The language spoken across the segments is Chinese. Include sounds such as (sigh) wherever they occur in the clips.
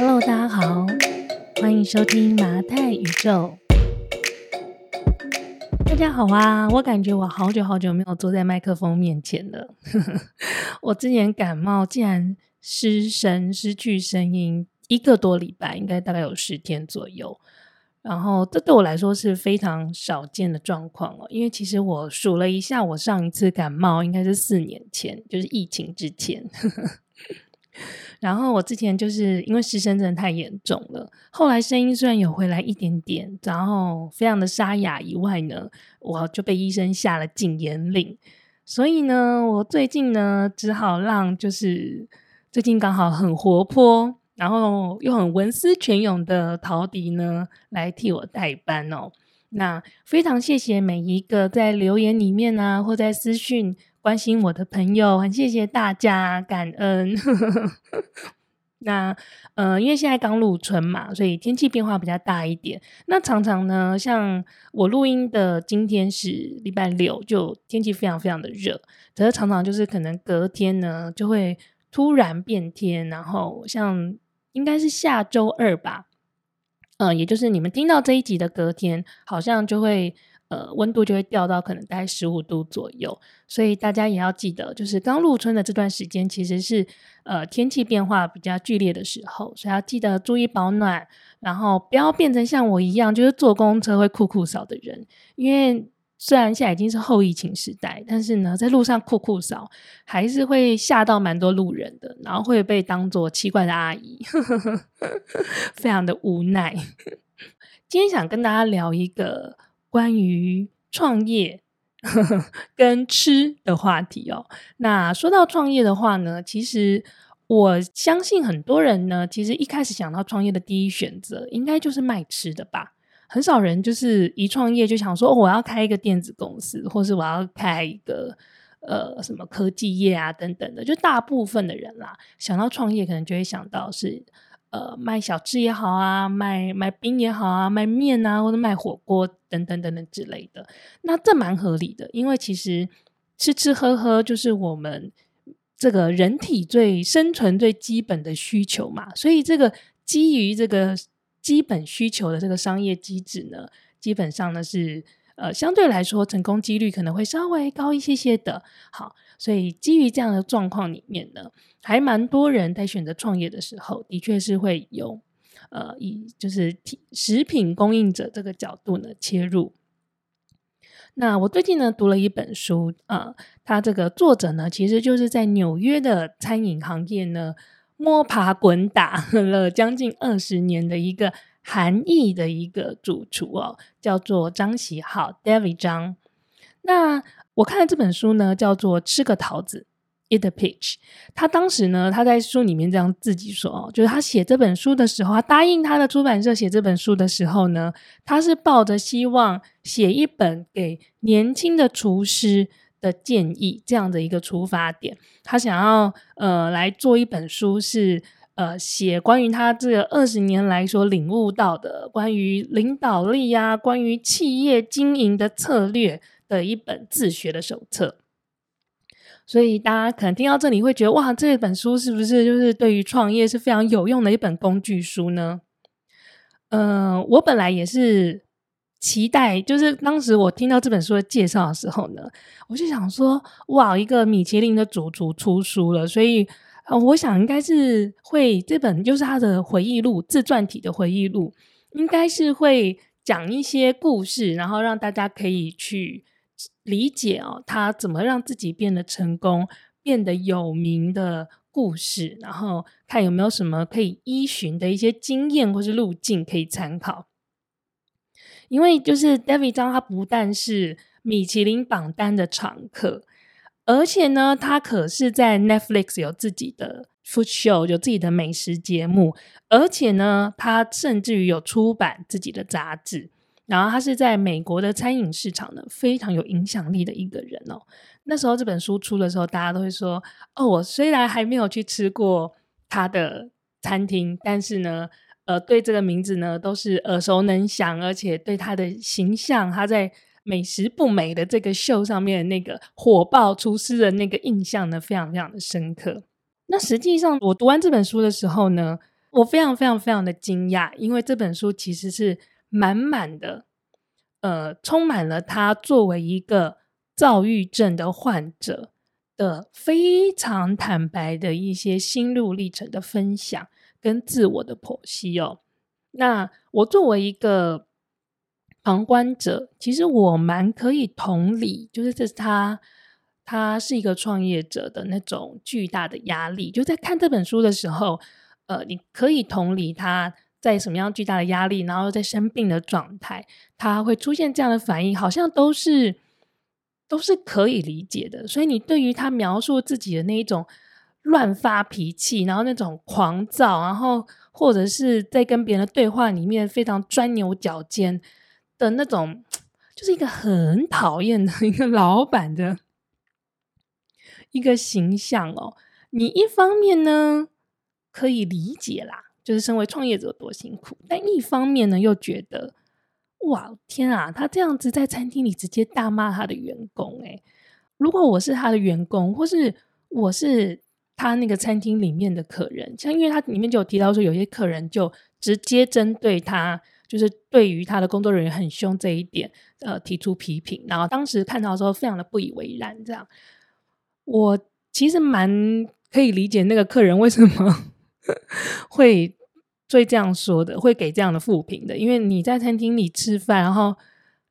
Hello，大家好，欢迎收听麻太宇宙。大家好啊，我感觉我好久好久没有坐在麦克风面前了。(laughs) 我之前感冒，竟然失声、失去声音一个多礼拜，应该大概有十天左右。然后这对我来说是非常少见的状况哦，因为其实我数了一下，我上一次感冒应该是四年前，就是疫情之前。然后我之前就是因为失声真的太严重了，后来声音虽然有回来一点点，然后非常的沙哑以外呢，我就被医生下了禁言令，所以呢，我最近呢只好让就是最近刚好很活泼，然后又很文思泉涌的陶迪呢来替我代班哦。那非常谢谢每一个在留言里面啊，或在私讯。关心我的朋友，很谢谢大家，感恩。(laughs) 那呃，因为现在刚入春嘛，所以天气变化比较大一点。那常常呢，像我录音的今天是礼拜六，就天气非常非常的热。可是常常就是可能隔天呢，就会突然变天，然后像应该是下周二吧，呃，也就是你们听到这一集的隔天，好像就会。呃，温度就会掉到可能大概十五度左右，所以大家也要记得，就是刚入春的这段时间，其实是呃天气变化比较剧烈的时候，所以要记得注意保暖，然后不要变成像我一样，就是坐公车会酷酷扫的人。因为虽然现在已经是后疫情时代，但是呢，在路上酷酷扫还是会吓到蛮多路人的，然后会被当做奇怪的阿姨，(laughs) 非常的无奈。今天想跟大家聊一个。关于创业 (laughs) 跟吃的话题哦，那说到创业的话呢，其实我相信很多人呢，其实一开始想到创业的第一选择，应该就是卖吃的吧。很少人就是一创业就想说，我要开一个电子公司，或是我要开一个呃什么科技业啊等等的。就大部分的人啦，想到创业，可能就会想到是。呃，卖小吃也好啊，卖卖冰也好啊，卖面啊，或者卖火锅等等等等之类的，那这蛮合理的，因为其实吃吃喝喝就是我们这个人体最生存最基本的需求嘛，所以这个基于这个基本需求的这个商业机制呢，基本上呢是呃相对来说成功几率可能会稍微高一些些的。好，所以基于这样的状况里面呢。还蛮多人在选择创业的时候，的确是会有，呃，以就是食品供应者这个角度呢切入。那我最近呢读了一本书啊，它、这个作者呢其实就是在纽约的餐饮行业呢摸爬滚打 (laughs) 了将近二十年的一个韩裔的一个主厨哦，叫做张喜浩 David 张。那我看的这本书呢叫做《吃个桃子》。Eat peach，他当时呢，他在书里面这样自己说哦，就是他写这本书的时候，他答应他的出版社写这本书的时候呢，他是抱着希望写一本给年轻的厨师的建议这样的一个出发点，他想要呃来做一本书是，呃写关于他这二十年来所领悟到的关于领导力呀、啊，关于企业经营的策略的一本自学的手册。所以大家可能听到这里会觉得，哇，这本书是不是就是对于创业是非常有用的一本工具书呢？嗯、我本来也是期待，就是当时我听到这本书的介绍的时候呢，我就想说，哇，一个米其林的主厨出书了，所以呃，我想应该是会这本就是他的回忆录，自传体的回忆录，应该是会讲一些故事，然后让大家可以去。理解哦，他怎么让自己变得成功、变得有名的故事，然后看有没有什么可以依循的一些经验或是路径可以参考。因为就是 David 张，他不但是米其林榜单的常客，而且呢，他可是在 Netflix 有自己的 food show，有自己的美食节目，而且呢，他甚至于有出版自己的杂志。然后他是在美国的餐饮市场呢，非常有影响力的一个人哦。那时候这本书出的时候，大家都会说：“哦，我虽然还没有去吃过他的餐厅，但是呢，呃，对这个名字呢都是耳熟能详，而且对他的形象，他在美食不美的这个秀上面那个火爆厨师的那个印象呢，非常非常的深刻。那实际上，我读完这本书的时候呢，我非常非常非常的惊讶，因为这本书其实是满满的，呃，充满了他作为一个躁郁症的患者的非常坦白的一些心路历程的分享跟自我的剖析哦。那我作为一个旁观者，其实我蛮可以同理，就是这是他。他是一个创业者的那种巨大的压力，就在看这本书的时候，呃，你可以同理他在什么样巨大的压力，然后在生病的状态，他会出现这样的反应，好像都是都是可以理解的。所以你对于他描述自己的那一种乱发脾气，然后那种狂躁，然后或者是在跟别人的对话里面非常钻牛角尖的那种，就是一个很讨厌的 (laughs) 一个老板的。一个形象哦，你一方面呢可以理解啦，就是身为创业者多辛苦，但一方面呢又觉得，哇，天啊，他这样子在餐厅里直接大骂他的员工，诶，如果我是他的员工，或是我是他那个餐厅里面的客人，像因为他里面就有提到说，有些客人就直接针对他，就是对于他的工作人员很凶这一点，呃，提出批评，然后当时看到的时候非常的不以为然，这样。我其实蛮可以理解那个客人为什么 (laughs) 会会这样说的，会给这样的负评的。因为你在餐厅里吃饭，然后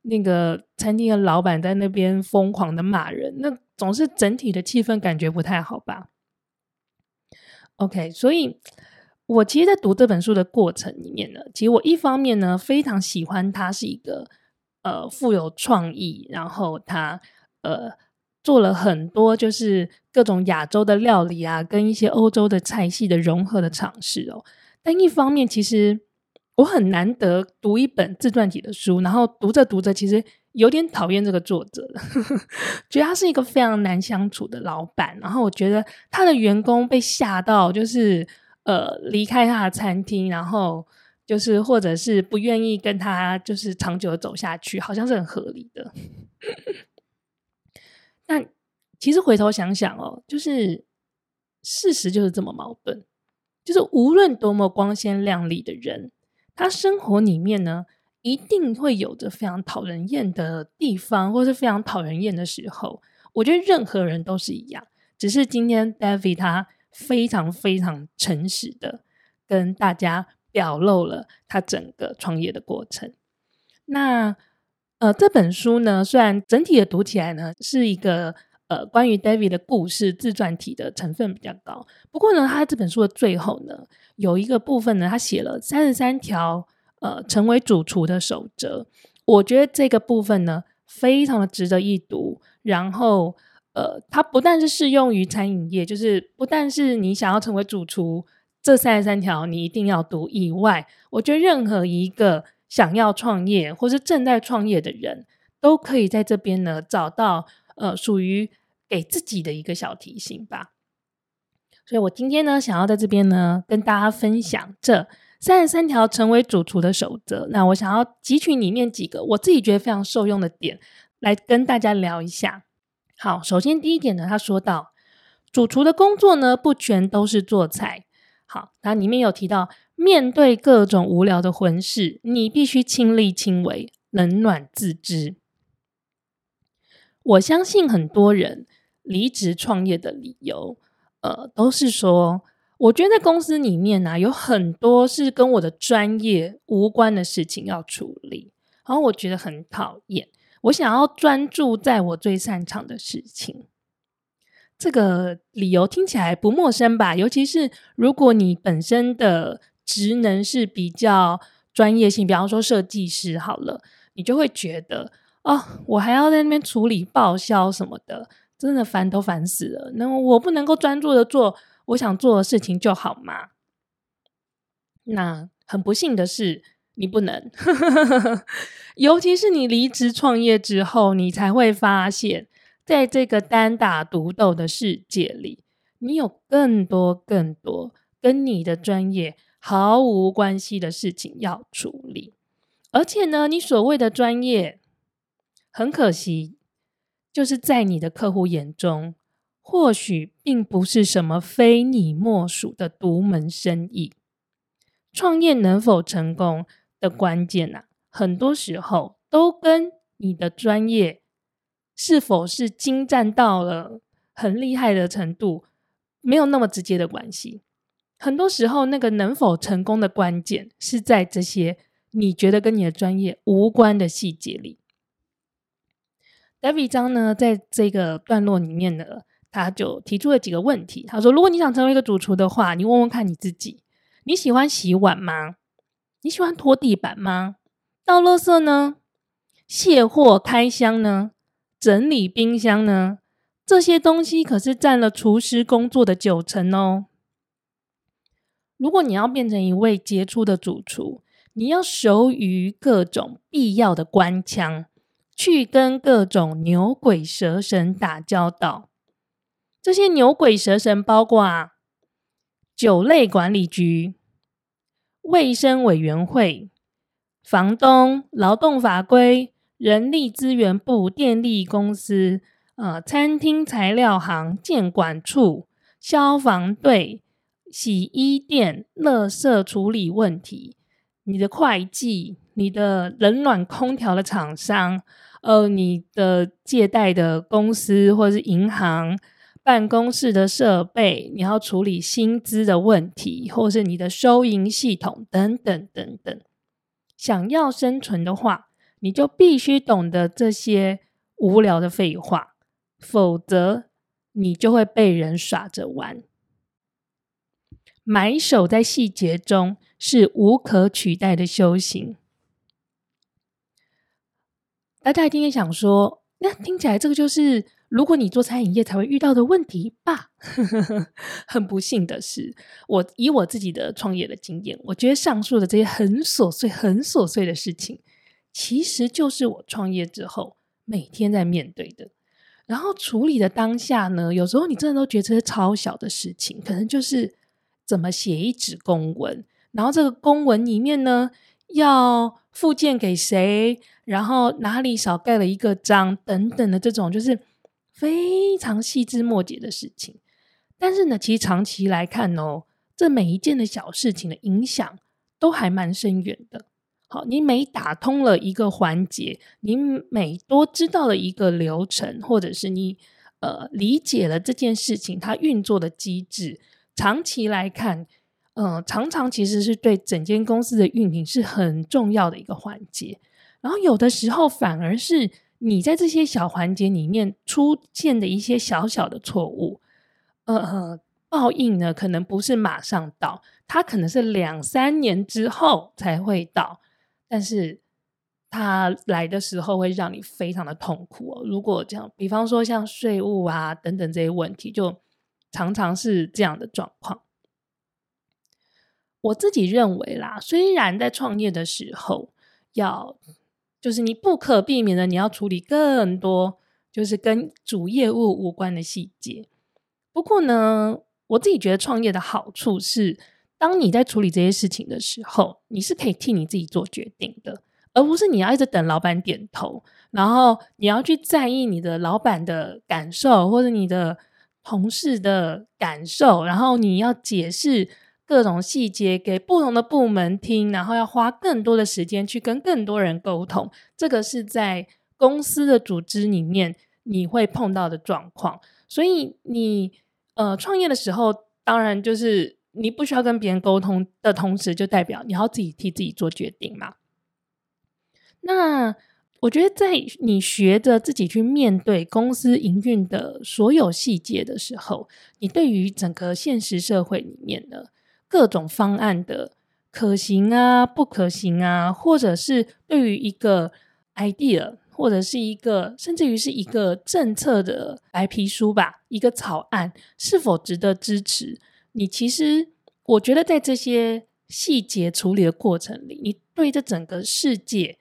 那个餐厅的老板在那边疯狂的骂人，那总是整体的气氛感觉不太好吧？OK，所以我其实，在读这本书的过程里面呢，其实我一方面呢非常喜欢他是一个呃富有创意，然后他呃。做了很多就是各种亚洲的料理啊，跟一些欧洲的菜系的融合的尝试哦。但一方面，其实我很难得读一本自传体的书，然后读着读着，其实有点讨厌这个作者，(laughs) 觉得他是一个非常难相处的老板。然后我觉得他的员工被吓到，就是呃离开他的餐厅，然后就是或者是不愿意跟他就是长久的走下去，好像是很合理的。(laughs) 但其实回头想想哦，就是事实就是这么矛盾，就是无论多么光鲜亮丽的人，他生活里面呢，一定会有着非常讨人厌的地方，或是非常讨人厌的时候。我觉得任何人都是一样，只是今天 David 他非常非常诚实的跟大家表露了他整个创业的过程。那。呃，这本书呢，虽然整体的读起来呢是一个呃关于 David 的故事自传体的成分比较高，不过呢，他这本书的最后呢，有一个部分呢，他写了三十三条呃成为主厨的守则，我觉得这个部分呢非常的值得一读。然后呃，它不但是适用于餐饮业，就是不但是你想要成为主厨，这三十三条你一定要读以外，我觉得任何一个。想要创业或是正在创业的人，都可以在这边呢找到呃属于给自己的一个小提醒吧。所以我今天呢想要在这边呢跟大家分享这三十三条成为主厨的守则。那我想要汲取里面几个我自己觉得非常受用的点来跟大家聊一下。好，首先第一点呢，他说到主厨的工作呢不全都是做菜。好，它里面有提到。面对各种无聊的婚事，你必须亲力亲为，冷暖自知。我相信很多人离职创业的理由，呃，都是说，我觉得在公司里面呢、啊，有很多是跟我的专业无关的事情要处理，然后我觉得很讨厌。我想要专注在我最擅长的事情。这个理由听起来不陌生吧？尤其是如果你本身的职能是比较专业性，比方说设计师好了，你就会觉得哦，我还要在那边处理报销什么的，真的烦都烦死了。那我不能够专注的做我想做的事情就好吗？那很不幸的是，你不能，(laughs) 尤其是你离职创业之后，你才会发现，在这个单打独斗的世界里，你有更多更多跟你的专业。毫无关系的事情要处理，而且呢，你所谓的专业，很可惜，就是在你的客户眼中，或许并不是什么非你莫属的独门生意。创业能否成功的关键啊，很多时候都跟你的专业是否是精湛到了很厉害的程度，没有那么直接的关系。很多时候，那个能否成功的关键是在这些你觉得跟你的专业无关的细节里。David 张呢，在这个段落里面呢，他就提出了几个问题。他说：“如果你想成为一个主厨的话，你问问看你自己，你喜欢洗碗吗？你喜欢拖地板吗？倒垃圾呢？卸货开箱呢？整理冰箱呢？这些东西可是占了厨师工作的九成哦。如果你要变成一位杰出的主厨，你要熟于各种必要的官腔。”去跟各种牛鬼蛇神打交道，这些牛鬼蛇神包括酒类管理局、卫生委员会、房东、劳动法规、人力资源部、电力公司、呃，餐厅材料行、建管处、消防队、洗衣店、垃圾处理问题、你的会计、你的冷暖空调的厂商。呃，你的借贷的公司或者是银行、办公室的设备，你要处理薪资的问题，或是你的收银系统等等等等。想要生存的话，你就必须懂得这些无聊的废话，否则你就会被人耍着玩。埋首在细节中是无可取代的修行。大家今天想说，那听起来这个就是如果你做餐饮业才会遇到的问题吧？(laughs) 很不幸的是，我以我自己的创业的经验，我觉得上述的这些很琐碎、很琐碎的事情，其实就是我创业之后每天在面对的。然后处理的当下呢，有时候你真的都觉得这是超小的事情，可能就是怎么写一纸公文，然后这个公文里面呢，要附件给谁？然后哪里少盖了一个章等等的这种，就是非常细枝末节的事情。但是呢，其实长期来看哦，这每一件的小事情的影响都还蛮深远的。好，你每打通了一个环节，你每多知道了一个流程，或者是你呃理解了这件事情它运作的机制，长期来看，嗯、呃，常常其实是对整间公司的运营是很重要的一个环节。然后有的时候反而是你在这些小环节里面出现的一些小小的错误，呃，报应呢可能不是马上到，它可能是两三年之后才会到，但是它来的时候会让你非常的痛苦哦。如果这样，比方说像税务啊等等这些问题，就常常是这样的状况。我自己认为啦，虽然在创业的时候要就是你不可避免的，你要处理更多，就是跟主业务无关的细节。不过呢，我自己觉得创业的好处是，当你在处理这些事情的时候，你是可以替你自己做决定的，而不是你要一直等老板点头，然后你要去在意你的老板的感受，或者你的同事的感受，然后你要解释。各种细节给不同的部门听，然后要花更多的时间去跟更多人沟通，这个是在公司的组织里面你会碰到的状况。所以你呃创业的时候，当然就是你不需要跟别人沟通的同时，就代表你要自己替自己做决定嘛。那我觉得在你学着自己去面对公司营运的所有细节的时候，你对于整个现实社会里面的。各种方案的可行啊、不可行啊，或者是对于一个 idea，或者是一个甚至于是一个政策的白皮书吧，一个草案是否值得支持？你其实我觉得在这些细节处理的过程里，你对这整个世界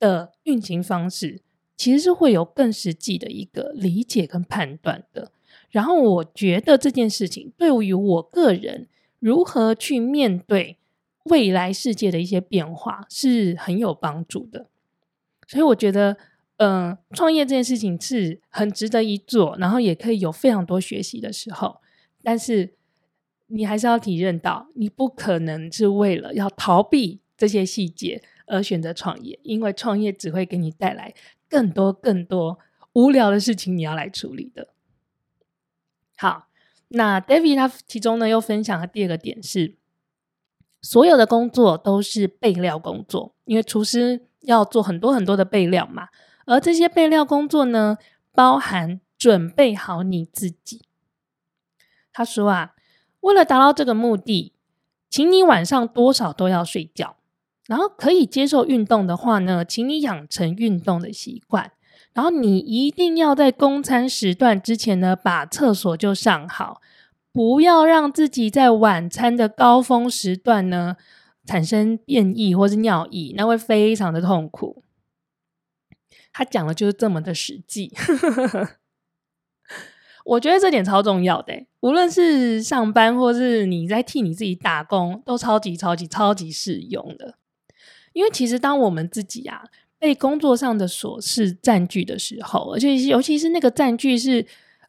的运行方式其实是会有更实际的一个理解跟判断的。然后我觉得这件事情对于我个人。如何去面对未来世界的一些变化是很有帮助的，所以我觉得，嗯、呃，创业这件事情是很值得一做，然后也可以有非常多学习的时候。但是你还是要体认到，你不可能是为了要逃避这些细节而选择创业，因为创业只会给你带来更多更多无聊的事情，你要来处理的。好，那 David 他其中呢又分享了第二个点是，所有的工作都是备料工作，因为厨师要做很多很多的备料嘛，而这些备料工作呢，包含准备好你自己。他说啊，为了达到这个目的，请你晚上多少都要睡觉，然后可以接受运动的话呢，请你养成运动的习惯。然后你一定要在公餐时段之前呢，把厕所就上好，不要让自己在晚餐的高峰时段呢产生便意或是尿意，那会非常的痛苦。他讲的就是这么的实际，(laughs) 我觉得这点超重要的，无论是上班或是你在替你自己打工，都超级超级超级适用的。因为其实当我们自己啊。被工作上的琐事占据的时候，而且尤其是那个占据是，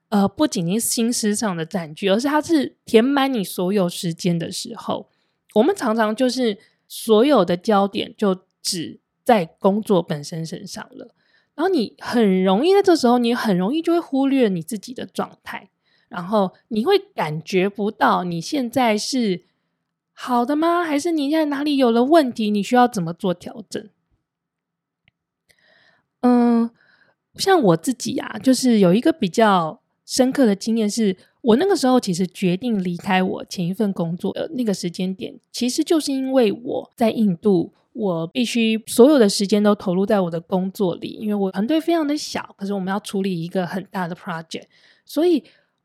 呃，不仅仅是心思上的占据，而是它是填满你所有时间的时候，我们常常就是所有的焦点就只在工作本身身上了，然后你很容易在这时候，你很容易就会忽略你自己的状态，然后你会感觉不到你现在是好的吗？还是你现在哪里有了问题？你需要怎么做调整？嗯，像我自己啊，就是有一个比较深刻的经验是，我那个时候其实决定离开我前一份工作的那个时间点，其实就是因为我在印度，我必须所有的时间都投入在我的工作里，因为我团队非常的小，可是我们要处理一个很大的 project，所以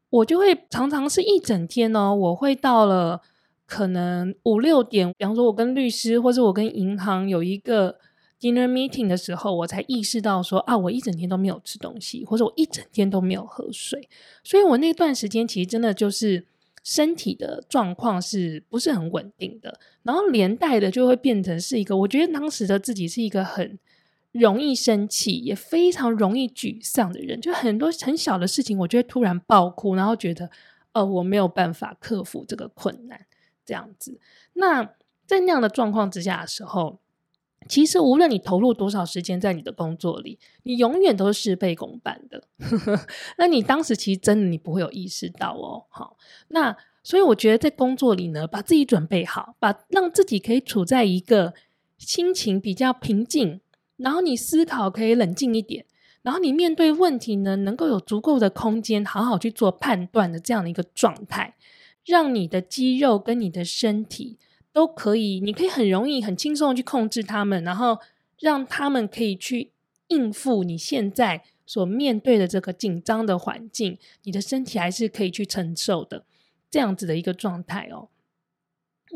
我就会常常是一整天哦，我会到了可能五六点，比方说我跟律师或者我跟银行有一个。Dinner meeting 的时候，我才意识到说啊，我一整天都没有吃东西，或者我一整天都没有喝水，所以我那段时间其实真的就是身体的状况是不是很稳定的，然后连带的就会变成是一个，我觉得当时的自己是一个很容易生气，也非常容易沮丧的人，就很多很小的事情，我就会突然爆哭，然后觉得呃我没有办法克服这个困难，这样子。那在那样的状况之下的时候。其实，无论你投入多少时间在你的工作里，你永远都是事倍功半的。(laughs) 那你当时其实真的你不会有意识到哦。好，那所以我觉得在工作里呢，把自己准备好，把让自己可以处在一个心情比较平静，然后你思考可以冷静一点，然后你面对问题呢，能够有足够的空间，好好去做判断的这样的一个状态，让你的肌肉跟你的身体。都可以，你可以很容易、很轻松的去控制他们，然后让他们可以去应付你现在所面对的这个紧张的环境，你的身体还是可以去承受的，这样子的一个状态哦。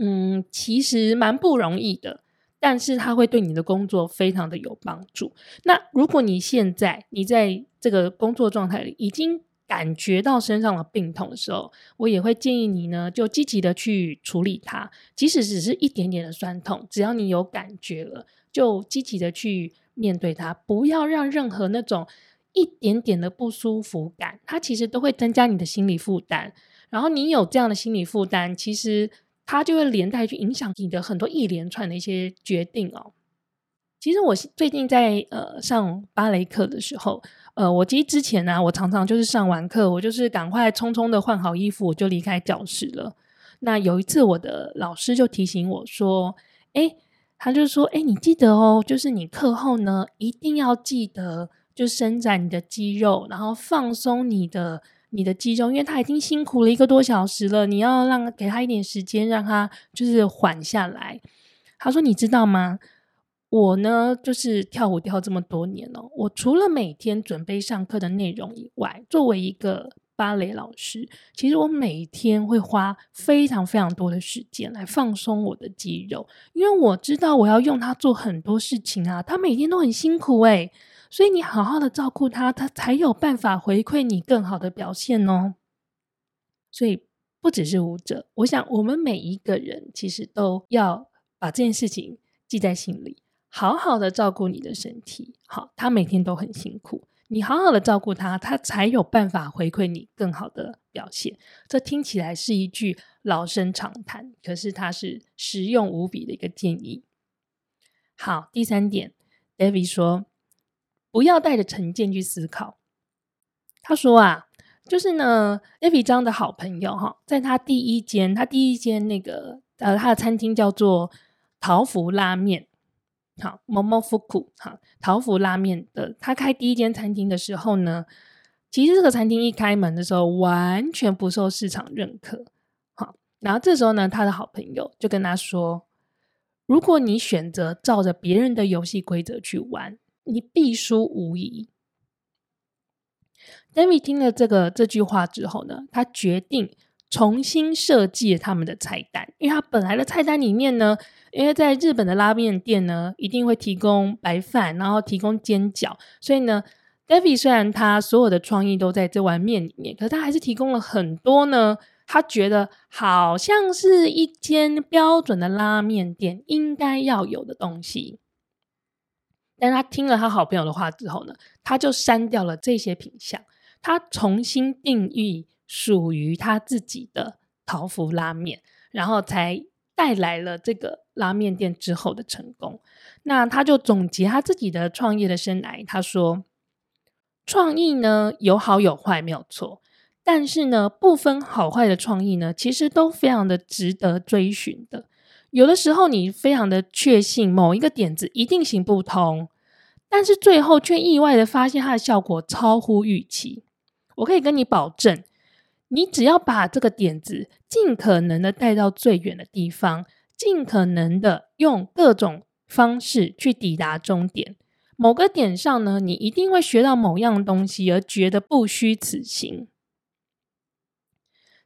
嗯，其实蛮不容易的，但是它会对你的工作非常的有帮助。那如果你现在你在这个工作状态里已经感觉到身上的病痛的时候，我也会建议你呢，就积极的去处理它，即使只是一点点的酸痛，只要你有感觉了，就积极的去面对它，不要让任何那种一点点的不舒服感，它其实都会增加你的心理负担。然后你有这样的心理负担，其实它就会连带去影响你的很多一连串的一些决定哦。其实我最近在呃上芭蕾课的时候。呃，我其实之前呢、我常常就是上完课，我就是赶快匆匆的换好衣服，我就离开教室了。那有一次，我的老师就提醒我说：“哎，他就说，哎，你记得哦，就是你课后呢，一定要记得就伸展你的肌肉，然后放松你的你的肌肉，因为他已经辛苦了一个多小时了，你要让给他一点时间，让他就是缓下来。”他说：“你知道吗？”我呢，就是跳舞跳这么多年了。我除了每天准备上课的内容以外，作为一个芭蕾老师，其实我每天会花非常非常多的时间来放松我的肌肉，因为我知道我要用它做很多事情啊。他每天都很辛苦诶，所以你好好的照顾他，他才有办法回馈你更好的表现哦。所以不只是舞者，我想我们每一个人其实都要把这件事情记在心里。好好的照顾你的身体，好，他每天都很辛苦，你好好的照顾他，他才有办法回馈你更好的表现。这听起来是一句老生常谈，可是它是实用无比的一个建议。好，第三点，David 说，不要带着成见去思考。他说啊，就是呢，David 张的好朋友哈，在他第一间，他第一间那个呃，他的餐厅叫做桃福拉面。好，Momofuku，好，桃福拉面的，他开第一间餐厅的时候呢，其实这个餐厅一开门的时候，完全不受市场认可。好，然后这时候呢，他的好朋友就跟他说：“如果你选择照着别人的游戏规则去玩，你必输无疑。” David 听了这个这句话之后呢，他决定重新设计他们的菜单，因为他本来的菜单里面呢。因为在日本的拉面店呢，一定会提供白饭，然后提供煎饺，所以呢，David 虽然他所有的创意都在这碗面里面，可是他还是提供了很多呢，他觉得好像是一间标准的拉面店应该要有的东西。但他听了他好朋友的话之后呢，他就删掉了这些品项，他重新定义属于他自己的桃福拉面，然后才带来了这个。拉面店之后的成功，那他就总结他自己的创业的生涯。他说：“创意呢，有好有坏，没有错。但是呢，不分好坏的创意呢，其实都非常的值得追寻的。有的时候，你非常的确信某一个点子一定行不通，但是最后却意外的发现它的效果超乎预期。我可以跟你保证，你只要把这个点子尽可能的带到最远的地方。”尽可能的用各种方式去抵达终点。某个点上呢，你一定会学到某样东西，而觉得不虚此行。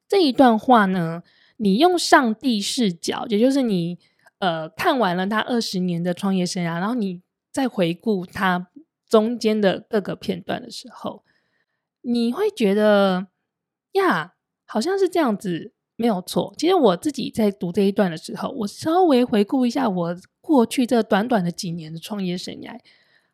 这一段话呢，你用上帝视角，也就是你呃看完了他二十年的创业生涯，然后你再回顾他中间的各个片段的时候，你会觉得呀，好像是这样子。没有错，其实我自己在读这一段的时候，我稍微回顾一下我过去这短短的几年的创业生涯，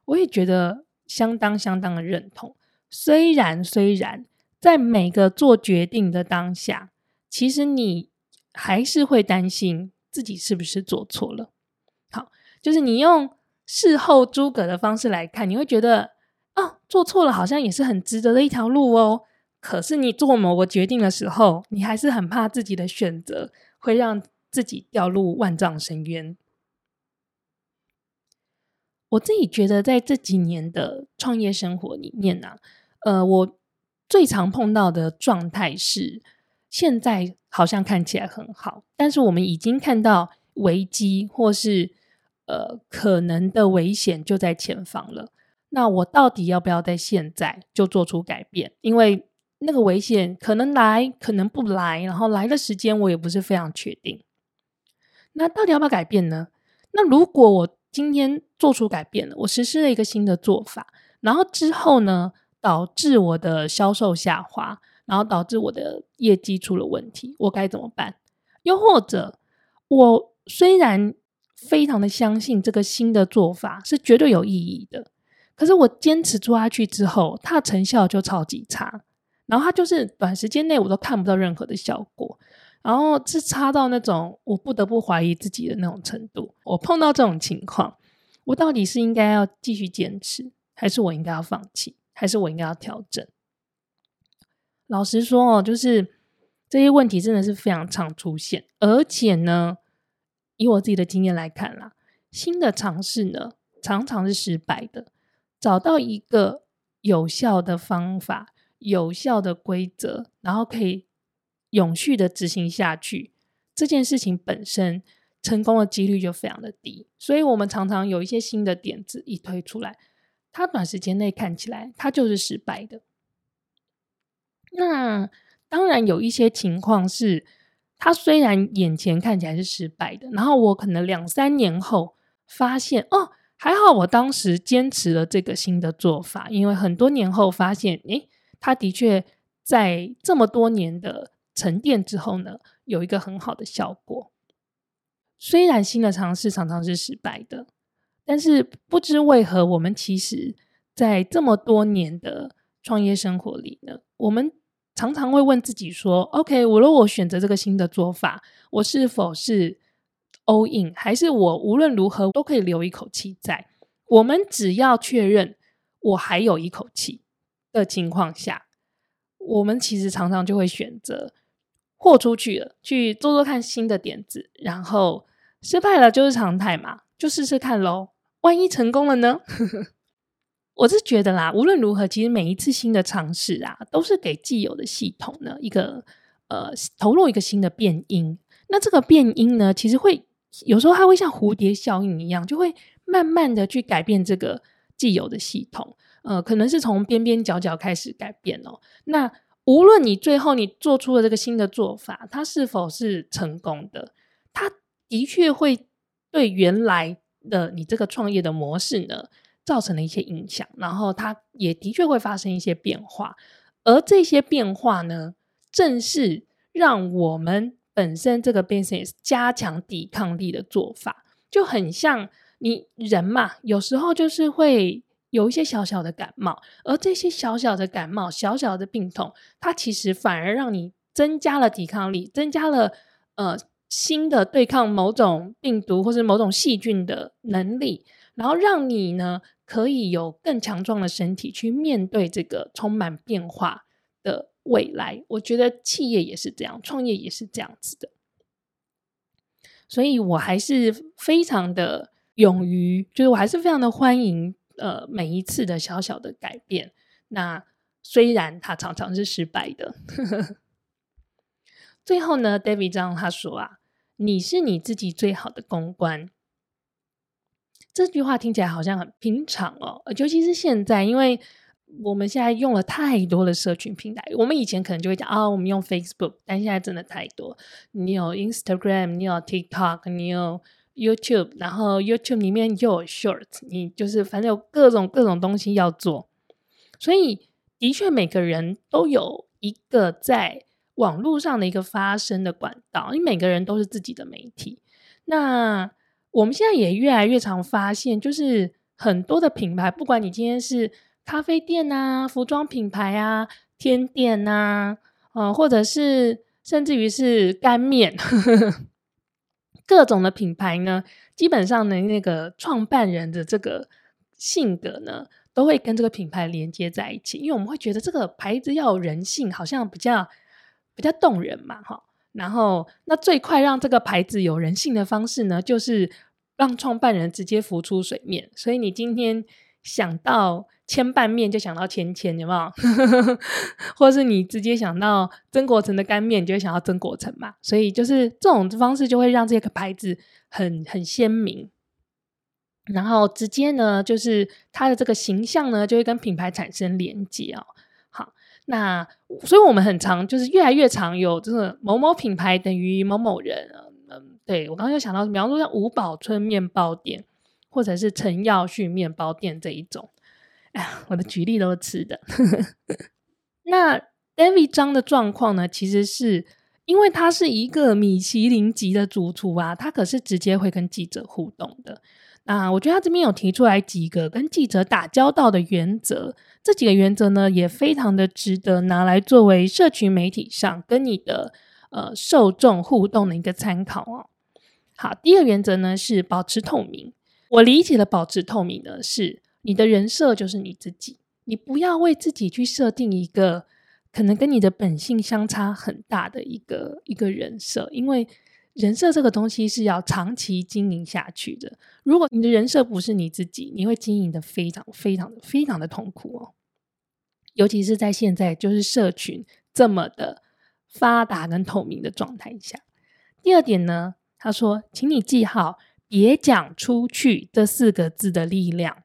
我也觉得相当相当的认同。虽然虽然在每个做决定的当下，其实你还是会担心自己是不是做错了。好，就是你用事后诸葛的方式来看，你会觉得哦，做错了好像也是很值得的一条路哦。可是你做某个决定的时候，你还是很怕自己的选择会让自己掉入万丈深渊。我自己觉得，在这几年的创业生活里面呢、呃，我最常碰到的状态是，现在好像看起来很好，但是我们已经看到危机或是呃可能的危险就在前方了。那我到底要不要在现在就做出改变？因为那个危险可能来，可能不来，然后来的时间我也不是非常确定。那到底要不要改变呢？那如果我今天做出改变了，我实施了一个新的做法，然后之后呢，导致我的销售下滑，然后导致我的业绩出了问题，我该怎么办？又或者，我虽然非常的相信这个新的做法是绝对有意义的，可是我坚持做下去之后，它的成效就超级差。然后它就是短时间内我都看不到任何的效果，然后是差到那种我不得不怀疑自己的那种程度。我碰到这种情况，我到底是应该要继续坚持，还是我应该要放弃，还是我应该要调整？老实说哦，就是这些问题真的是非常常出现，而且呢，以我自己的经验来看啦，新的尝试呢常常是失败的。找到一个有效的方法。有效的规则，然后可以永续的执行下去，这件事情本身成功的几率就非常的低。所以，我们常常有一些新的点子一推出来，它短时间内看起来它就是失败的。那当然有一些情况是，它虽然眼前看起来是失败的，然后我可能两三年后发现，哦，还好我当时坚持了这个新的做法，因为很多年后发现，诶。他的确在这么多年的沉淀之后呢，有一个很好的效果。虽然新的尝试常常是失败的，但是不知为何，我们其实，在这么多年的创业生活里呢，我们常常会问自己说：“OK，我如果选择这个新的做法，我是否是 all in，还是我无论如何都可以留一口气在？我们只要确认我还有一口气的情况下，我们其实常常就会选择豁出去了，去做做看新的点子，然后失败了就是常态嘛，就试试看喽。万一成功了呢？” (laughs) 我是觉得啦，无论如何，其实每一次新的尝试啊，都是给既有的系统呢一个呃投入一个新的变因。那这个变因呢，其实会有时候它会像蝴蝶效应一样，就会慢慢的去改变这个既有的系统。呃，可能是从边边角角开始改变哦。那无论你最后你做出了这个新的做法，它是否是成功的，它的确会对原来的你这个创业的模式呢，造成了一些影响，然后它也的确会发生一些变化，而这些变化呢，正是让我们本身这个 business 加强抵抗力的做法，就很像你人嘛，有时候就是会有一些小小的感冒，而这些小小的感冒、小小的病痛，它其实反而让你增加了抵抗力，增加了呃新的对抗某种病毒或是某种细菌的能力，然后让你呢。可以有更强壮的身体去面对这个充满变化的未来。我觉得企业也是这样，创业也是这样子的。所以我还是非常的勇于，就是我还是非常的欢迎呃每一次的小小的改变。那虽然它常常是失败的。最后呢，David 张他说啊，你是你自己最好的公关。这句话听起来好像很平常哦，尤其是现在，因为我们现在用了太多的社群平台。我们以前可能就会讲啊、我们用 Facebook，但现在真的太多。你有 Instagram，你有 TikTok，你有 YouTube，然后 YouTube 里面又有 Short，你就是反正有各种各种东西要做。所以，的确每个人都有一个在网络上的一个发声的管道，你每个人都是自己的媒体。那我们现在也越来越常发现，就是很多的品牌，不管你今天是咖啡店啊、服装品牌啊、甜点啊，呃，或者是甚至于是干面，呵呵，各种的品牌呢，基本上呢，那个创办人的这个性格呢，都会跟这个品牌连接在一起，因为我们会觉得这个牌子要有人性，好像比较比较动人嘛，哈。然后，那最快让这个牌子有人性的方式呢，就是让创办人直接浮出水面。所以你今天想到千拌面，就想到千千，有没有？(laughs) 或是你直接想到曾国城的干面，你就会想到曾国城嘛。所以就是这种方式，就会让这个牌子很很鲜明。然后直接呢，就是它的这个形象呢，就会跟品牌产生连接哦。好那所以，我们很常就是越来越常有这个某某品牌等于某某人。嗯，对，我刚刚又想到，比方说像五宝春面包店，或者是陈耀旭面包店这一种。哎呀，我的举例都是吃的。(laughs) 那 David 张的状况呢，其实是因为他是一个米其林级的主厨啊，他可是直接会跟记者互动的。那我觉得他这边有提出来几个跟记者打交道的原则。这几个原则呢，也非常的值得拿来作为社群媒体上跟你的呃受众互动的一个参考哦。好，第二个原则呢是保持透明。我理解的保持透明呢，是你的人设就是你自己，你不要为自己去设定一个可能跟你的本性相差很大的一个一个人设，因为人设这个东西是要长期经营下去的。如果你的人设不是你自己，你会经营的非常非常非常的痛苦哦。尤其是在现在就是社群这么的发达跟透明的状态下。第二点呢，他说，请你记好“也讲出去”这四个字的力量。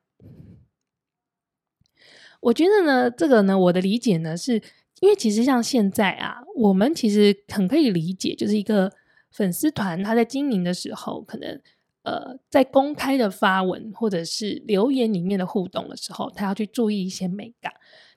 我觉得呢，这个呢，我的理解呢，是因为其实像现在啊，我们其实很可以理解，就是一个。粉丝团他在经营的时候，可能呃在公开的发文或者是留言里面的互动的时候，他要去注意一些美感。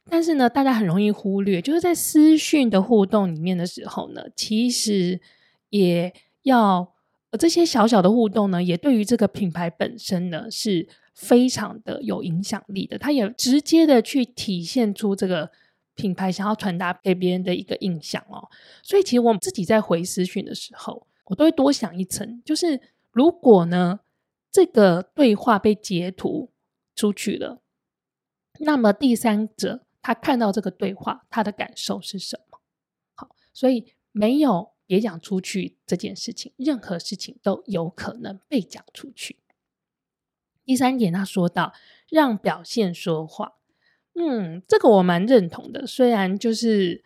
但是呢，大家很容易忽略，就是在私讯的互动里面的时候呢，其实也要而这些小小的互动呢，也对于这个品牌本身呢是非常的有影响力的。它也直接的去体现出这个品牌想要传达给别人的一个印象哦。所以其实我们自己在回私讯的时候，我都会多想一层，就是如果呢，这个对话被截图出去了，那么第三者他看到这个对话，他的感受是什么？好，所以没有别讲出去这件事情，任何事情都有可能被讲出去。第三点，他说到让表现说话，嗯，这个我蛮认同的。虽然就是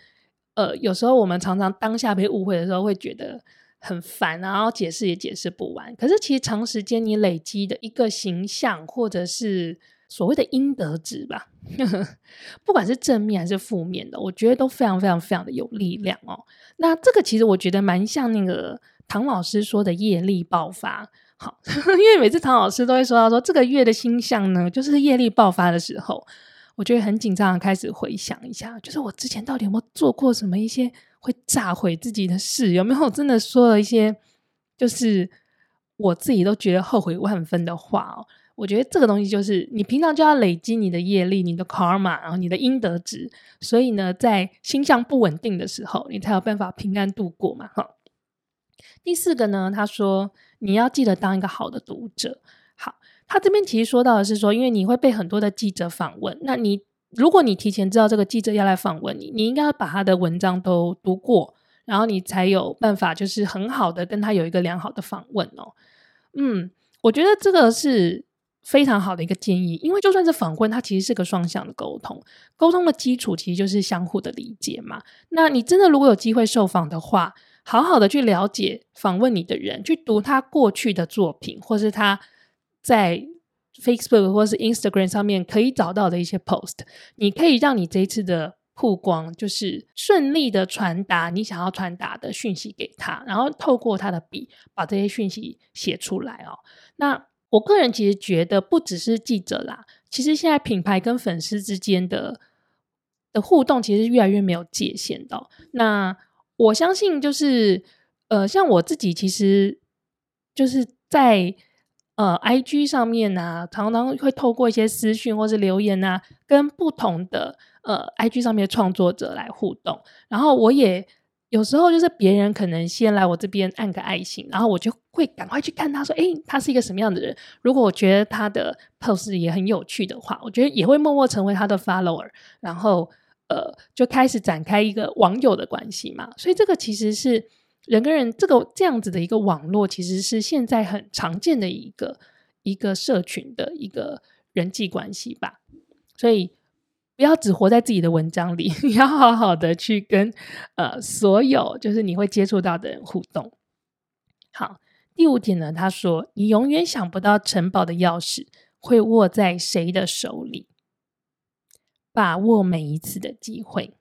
呃，有时候我们常常当下被误会的时候，会觉得很烦，然后解释也解释不完。可是其实长时间你累积的一个形象，或者是所谓的应得值吧，(laughs) 不管是正面还是负面的，我觉得都非常非常非常的有力量哦。那这个其实我觉得蛮像那个唐老师说的业力爆发。好，(laughs) 因为每次唐老师都会说到说这个月的星象呢，就是业力爆发的时候，我觉得很紧张，开始回想一下，就是我之前到底有没有做过什么一些会炸毁自己的事，有没有真的说了一些就是我自己都觉得后悔万分的话哦。我觉得这个东西就是你平常就要累积你的业力、你的 karma，然后你的应得值，所以呢，在星象不稳定的时候，你才有办法平安度过嘛。哈，第四个呢，他说。你要记得当一个好的读者。好，他这边其实说到的是说，因为你会被很多的记者访问，那你如果你提前知道这个记者要来访问你，你应该要把他的文章都读过，然后你才有办法就是很好的跟他有一个良好的访问哦。嗯，我觉得这个是非常好的一个建议，因为就算是访问，它其实是个双向的沟通，沟通的基础其实就是相互的理解嘛。那你真的如果有机会受访的话，好好的去了解访问你的人，去读他过去的作品，或是他在 Facebook 或是 Instagram 上面可以找到的一些 post，你可以让你这一次的曝光就是顺利的传达你想要传达的讯息给他，然后透过他的笔把这些讯息写出来哦。那我个人其实觉得不只是记者啦，其实现在品牌跟粉丝之间的的互动其实越来越没有界限的。那我相信，就是呃，像我自己，其实就是在呃，IG 上面啊，常常会透过一些私讯或是留言啊，跟不同的呃，IG 上面的创作者来互动。然后我也有时候就是别人可能先来我这边按个爱心，然后我就会赶快去看他说，诶，他是一个什么样的人？如果我觉得他的 post 也很有趣的话，我觉得也会默默成为他的 follower，然后。呃，就开始展开一个网友的关系嘛，所以这个其实是人跟人这个这样子的一个网络，其实是现在很常见的一个一个社群的一个人际关系吧。所以不要只活在自己的文章里，(laughs) 你要好好的去跟呃所有就是你会接触到的人互动。好，第五点呢，他说你永远想不到城堡的钥匙会握在谁的手里。把握每一次的机会。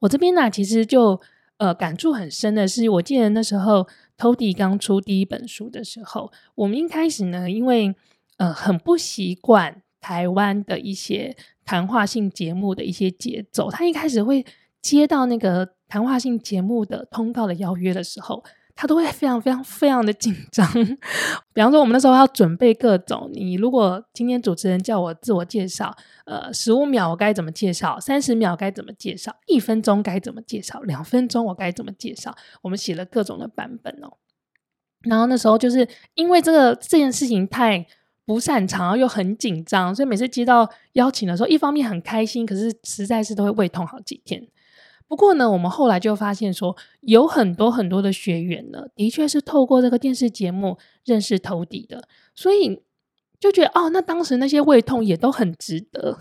我这边呢，其实就呃感触很深的是，我记得那时候 Toddy 刚出第一本书的时候，我们一开始呢，因为呃很不习惯台湾的一些谈话性节目的一些节奏，他一开始会接到那个谈话性节目的通告的邀约的时候。他都会非常非常非常的紧张。(laughs) 比方说，我们那时候要准备各种，你如果今天主持人叫我自我介绍，呃，十五秒我该怎么介绍？三十秒该怎么介绍？一分钟该怎么介绍？两分钟我该怎么介绍？我们写了各种的版本哦。然后那时候就是因为这个这件事情太不擅长，又很紧张，所以每次接到邀请的时候，一方面很开心，可是实在是都会胃痛好几天。不过呢，我们后来就发现说，有很多很多的学员呢，的确是透过这个电视节目认识 Toddy 的，所以就觉得哦，那当时那些胃痛也都很值得，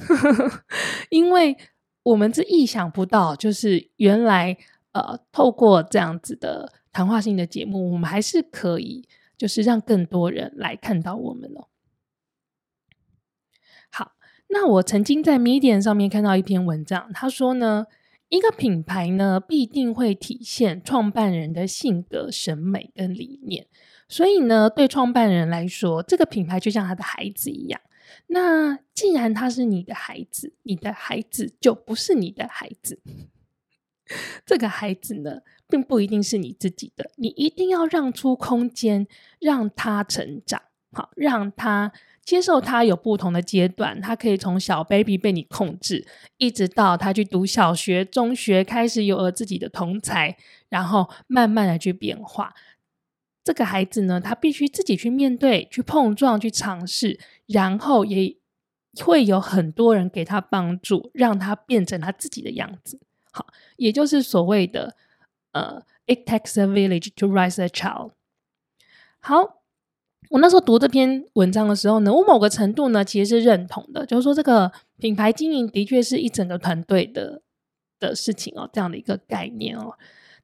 (laughs) 因为我们是意想不到，就是原来呃，透过这样子的谈话性的节目，我们还是可以，就是让更多人来看到我们哦。那我曾经在 Medium 上面看到一篇文章，他说呢。一个品牌呢，必定会体现创办人的性格、审美跟理念。所以呢，对创办人来说，这个品牌就像他的孩子一样。那既然他是你的孩子，你的孩子就不是你的孩子。这个孩子呢，并不一定是你自己的，你一定要让出空间，让他成长，好，让他接受他有不同的阶段，他可以从小 baby 被你控制，一直到他去读小学、中学，开始有了自己的同才，然后慢慢的去变化。这个孩子呢，他必须自己去面对、去碰撞、去尝试，然后也会有很多人给他帮助，让他变成他自己的样子。好，也就是所谓的呃，it takes a village to raise a child。好。我那时候读这篇文章的时候呢，我某个程度呢其实是认同的，就是说这个品牌经营的确是一整个团队的的事情哦，这样的一个概念哦。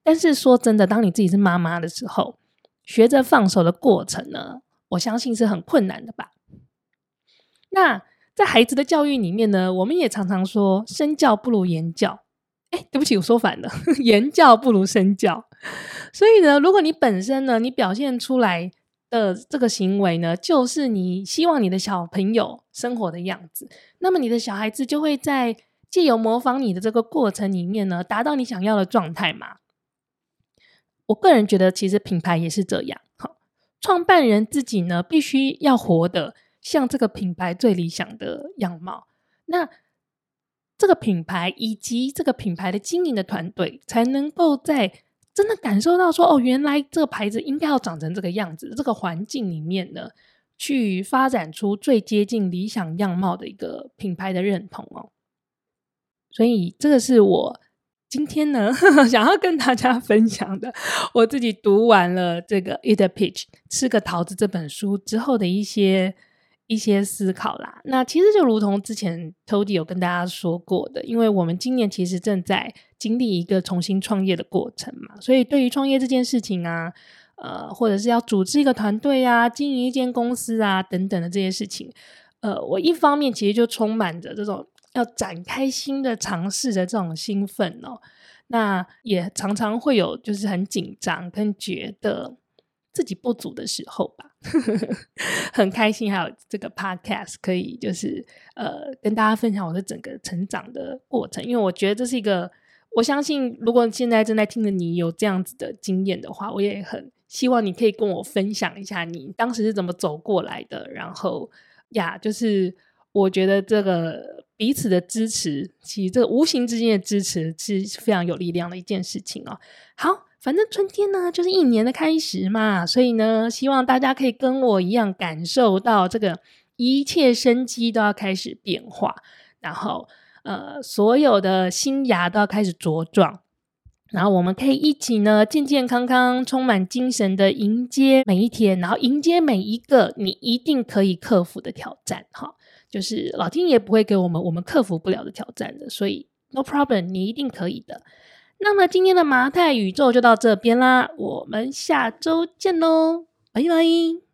但是说真的，当你自己是妈妈的时候，学着放手的过程呢，我相信是很困难的吧。那在孩子的教育里面呢，我们也常常说身教不如言教。哎，对不起，我说反了，言教不如身教。所以呢，如果你本身呢，你表现出来。的这个行为呢，就是你希望你的小朋友生活的样子。那么你的小孩子就会在借由模仿你的这个过程里面呢，达到你想要的状态嘛。我个人觉得，其实品牌也是这样。好，创办人自己呢，必须要活得像这个品牌最理想的样貌。那这个品牌以及这个品牌的经营的团队，才能够在。真的感受到说哦，原来这个牌子应该要长成这个样子，这个环境里面呢，去发展出最接近理想样貌的一个品牌的认同哦。所以这个是我今天呢想要跟大家分享的，我自己读完了这个《Eat a Peach》吃个桃子这本书之后的一些。一些思考啦，那其实就如同之前 Tody 有跟大家说过的，因为我们今年其实正在经历一个重新创业的过程嘛，所以对于创业这件事情啊，呃，或者是要组织一个团队啊，经营一间公司啊等等的这些事情，呃，我一方面其实就充满着这种要展开新的尝试的这种兴奋哦，那也常常会有就是很紧张跟觉得。自己不足的时候吧，(laughs) 很开心，还有这个 podcast 可以就是呃跟大家分享我的整个成长的过程，因为我觉得这是一个，我相信如果现在正在听的你有这样子的经验的话，我也很希望你可以跟我分享一下你当时是怎么走过来的，然后呀，就是我觉得这个彼此的支持，其实这个无形之间的支持是非常有力量的一件事情哦。好。反正春天呢，就是一年的开始嘛，所以呢，希望大家可以跟我一样感受到这个一切生机都要开始变化，然后呃，所有的新芽都要开始茁壮，然后我们可以一起呢，健健康康、充满精神的迎接每一天，然后迎接每一个你一定可以克服的挑战。哈，就是老天爷不会给我们我们克服不了的挑战的，所以 no problem，你一定可以的。那么今天的麻太宇宙就到这边啦，我们下周见喽，拜拜。